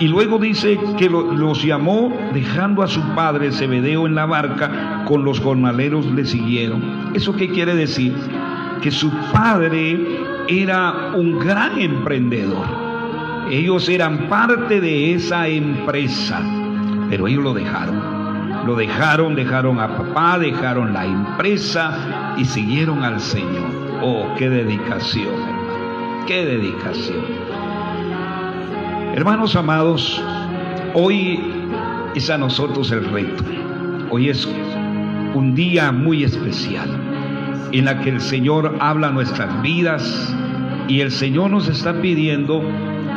Y luego dice que los llamó dejando a su padre Zebedeo en la barca, con los jornaleros le siguieron. ¿Eso qué quiere decir? Que su padre era un gran emprendedor. Ellos eran parte de esa empresa, pero ellos lo dejaron. Lo dejaron, dejaron a papá, dejaron la empresa y siguieron al Señor. Oh, qué dedicación, hermano. Qué dedicación. Hermanos amados, hoy es a nosotros el reto. Hoy es un día muy especial en la que el Señor habla nuestras vidas y el Señor nos está pidiendo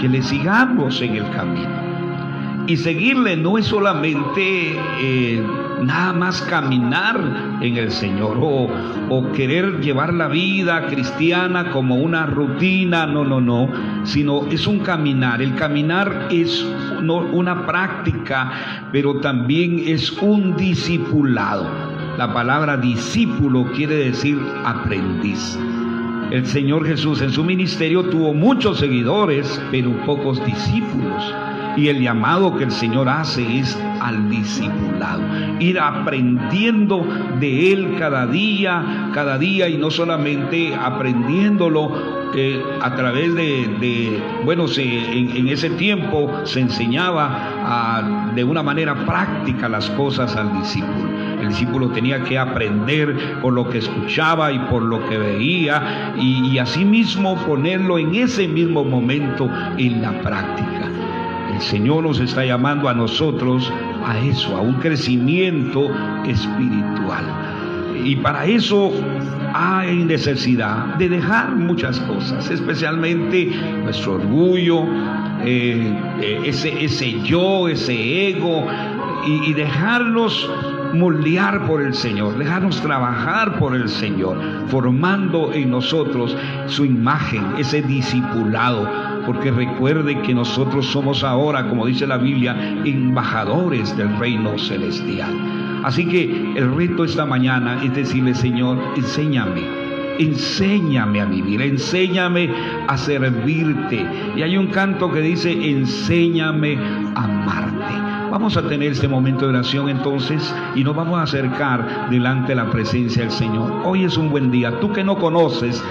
que le sigamos en el camino. Y seguirle no es solamente eh, nada más caminar en el Señor o, o, querer llevar la vida cristiana como una rutina, no, no, no, sino es un caminar. El caminar es una práctica, pero también es un discipulado. La palabra discípulo quiere decir aprendiz. El Señor Jesús en su ministerio tuvo muchos seguidores, pero pocos discípulos. Y el llamado que el Señor hace es al discipulado, ir aprendiendo de Él cada día, cada día y no solamente aprendiéndolo eh, a través de, bueno, se, en, ese tiempo se enseñaba de una manera práctica las cosas al discípulo. El discípulo tenía que aprender por lo que escuchaba y por lo que veía y, y asimismo ponerlo en ese mismo momento en la práctica. El Señor nos está llamando a nosotros a eso, a un crecimiento espiritual. Y para eso hay necesidad de dejar muchas cosas, especialmente nuestro orgullo, eh, eh, ese, yo, ese ego, y, y dejarnos moldear por el Señor, dejarnos trabajar por el Señor, formando en nosotros su imagen, ese discipulado porque recuerde que nosotros somos ahora, como dice la Biblia, embajadores del reino celestial. Así que el reto esta mañana es decirle, Señor, enséñame. Enséñame a vivir, enséñame a servirte. Y hay un canto que dice, enséñame a amarte. Vamos a tener este momento de oración entonces y nos vamos a acercar delante de la presencia del Señor. Hoy es un buen día. Tú que no conoces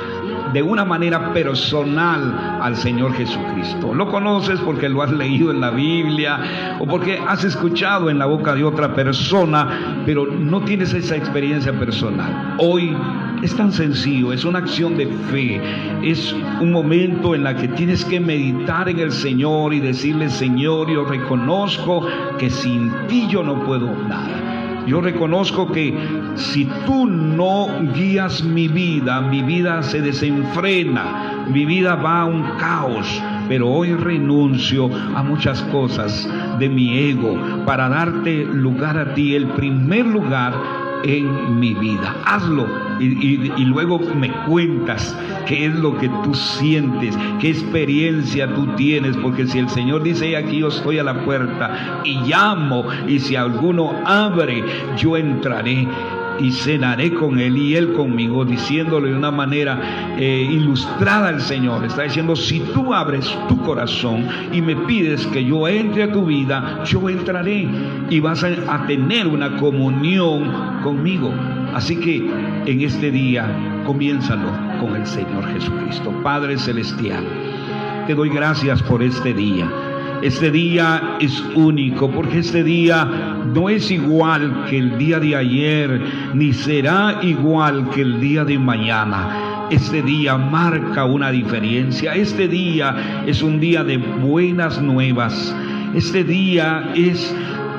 de una manera personal al Señor Jesucristo. Lo conoces porque lo has leído en la Biblia o porque has escuchado en la boca de otra persona, pero no tienes esa experiencia personal. Hoy es tan sencillo, es una acción de fe, es un momento en la que tienes que meditar en el Señor y decirle, Señor, yo reconozco que sin ti yo no puedo nada. Yo reconozco que si tú no guías mi vida, mi vida se desenfrena, mi vida va a un caos. Pero hoy renuncio a muchas cosas de mi ego para darte lugar a ti, el primer lugar en mi vida. Hazlo y, luego me cuentas qué es lo que tú sientes, qué experiencia tú tienes, porque si el Señor dice, aquí yo estoy a la puerta y llamo, y si alguno abre, yo entraré y cenaré con él y él conmigo, diciéndole de una manera eh, ilustrada al Señor. Está diciendo, si tú abres tu corazón y me pides que yo entre a tu vida, yo entraré y vas a, tener una comunión conmigo. Así que en este día comiénzalo con el Señor Jesucristo. Padre Celestial, te doy gracias por este día. Este día es único porque este día no es igual que el día de ayer, ni será igual que el día de mañana. Este día marca una diferencia. Este día es un día de buenas nuevas. Este día es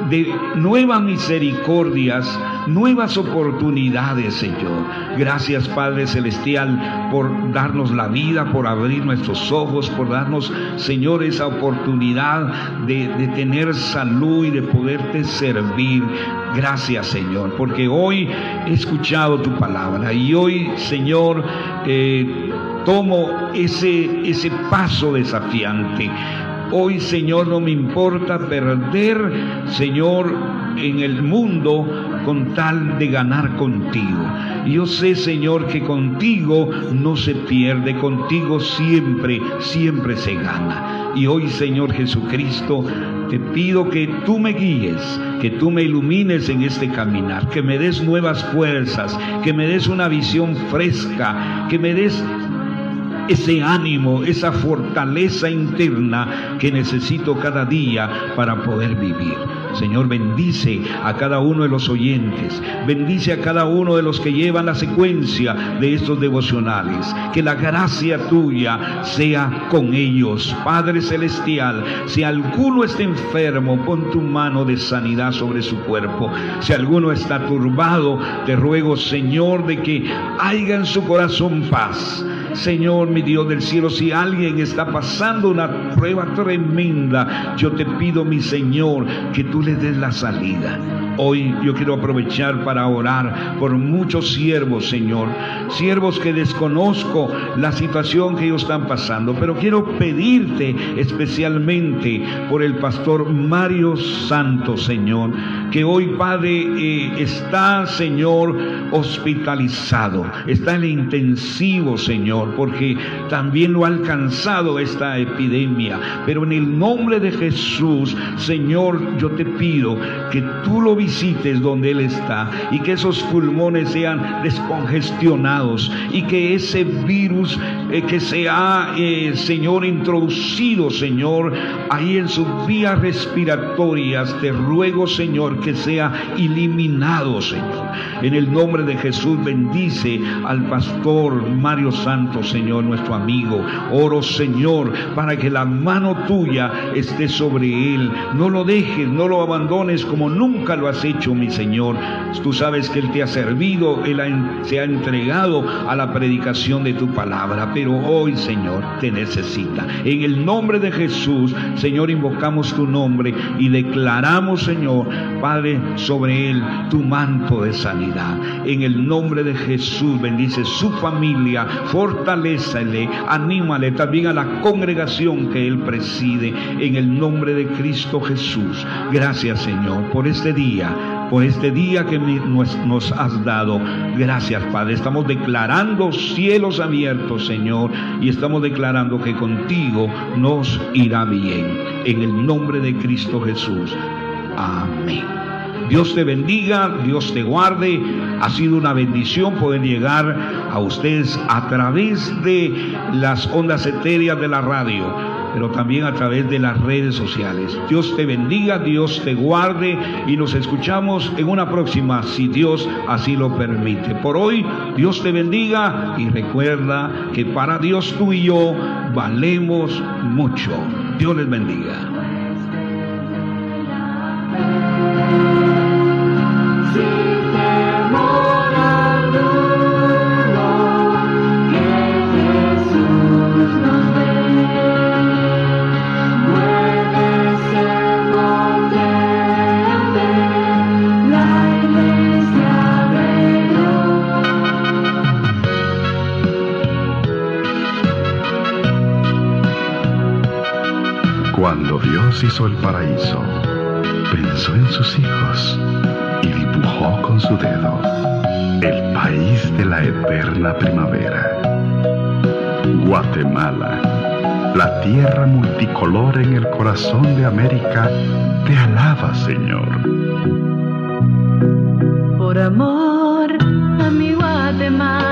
de nuevas misericordias, nuevas oportunidades, Señor. Gracias, Padre Celestial, por darnos la vida, por abrir nuestros ojos, por darnos, Señor, esa oportunidad de, tener salud y de poderte servir. Gracias, Señor, porque hoy he escuchado tu palabra y hoy, Señor, eh, tomo ese, ese paso desafiante Hoy, Señor, no me importa perder, Señor, en el mundo con tal de ganar contigo. Yo sé, Señor, que contigo no se pierde, contigo siempre, siempre se gana. Y hoy, Señor Jesucristo, te pido que tú me guíes, que tú me ilumines en este caminar, que me des nuevas fuerzas, que me des una visión fresca, que me des ese ánimo, esa fortaleza interna que necesito cada día para poder vivir. Señor, bendice a cada uno de los oyentes, bendice a cada uno de los que llevan la secuencia de estos devocionales. Que la gracia tuya sea con ellos. Padre Celestial, si alguno está enfermo, pon tu mano de sanidad sobre su cuerpo. Si alguno está turbado, te ruego, Señor, de que haya en su corazón paz Señor, mi Dios del cielo, si alguien está pasando una prueba tremenda, yo te pido, mi Señor, que tú le des la salida. Hoy yo quiero aprovechar para orar por muchos siervos, Señor. Siervos que desconozco la situación que ellos están pasando, pero quiero pedirte especialmente por el pastor Mario Santos, Señor, que hoy, Padre, eh, está, Señor, hospitalizado, está en el intensivo, Señor, porque también lo ha alcanzado esta epidemia. Pero en el nombre de Jesús, Señor, yo te pido que tú lo visites donde Él está y que esos pulmones sean descongestionados y que ese virus eh, que se ha, eh, Señor, introducido, Señor, ahí en sus vías respiratorias, te ruego, Señor, que sea eliminado, Señor. En el nombre de Jesús bendice al pastor Mario Santos, Señor, nuestro amigo. Oro, Señor, para que la mano tuya esté sobre él. No lo dejes, no lo abandones como nunca lo has hecho, mi Señor. Tú sabes que Él te ha servido, Él se ha entregado a la predicación de tu palabra, pero hoy, Señor, te necesita. En el nombre de Jesús, Señor, invocamos tu nombre y declaramos, Señor, Padre, sobre Él tu manto de sanidad. En el nombre de Jesús, bendice su familia, fortalecele, anímale también a la congregación que Él preside. En el nombre de Cristo Jesús. Gracias, Señor, por este día, por este día que nos, has dado. Gracias, Padre. Estamos declarando cielos abiertos, Señor, y estamos declarando que contigo nos irá bien. En el nombre de Cristo Jesús. Amén. Dios te bendiga, Dios te guarde. Ha sido una bendición poder llegar a ustedes a través de las ondas etéreas de la radio pero también a través de las redes sociales. Dios te bendiga, Dios te guarde y nos escuchamos en una próxima, si Dios así lo permite. Por hoy, Dios te bendiga y recuerda que para Dios tú y yo valemos mucho. Dios les bendiga. Hizo el paraíso, pensó en sus hijos y dibujó con su dedo el país de la eterna primavera. Guatemala, la tierra multicolor en el corazón de América, te alaba, Señor. Por amor a mi Guatemala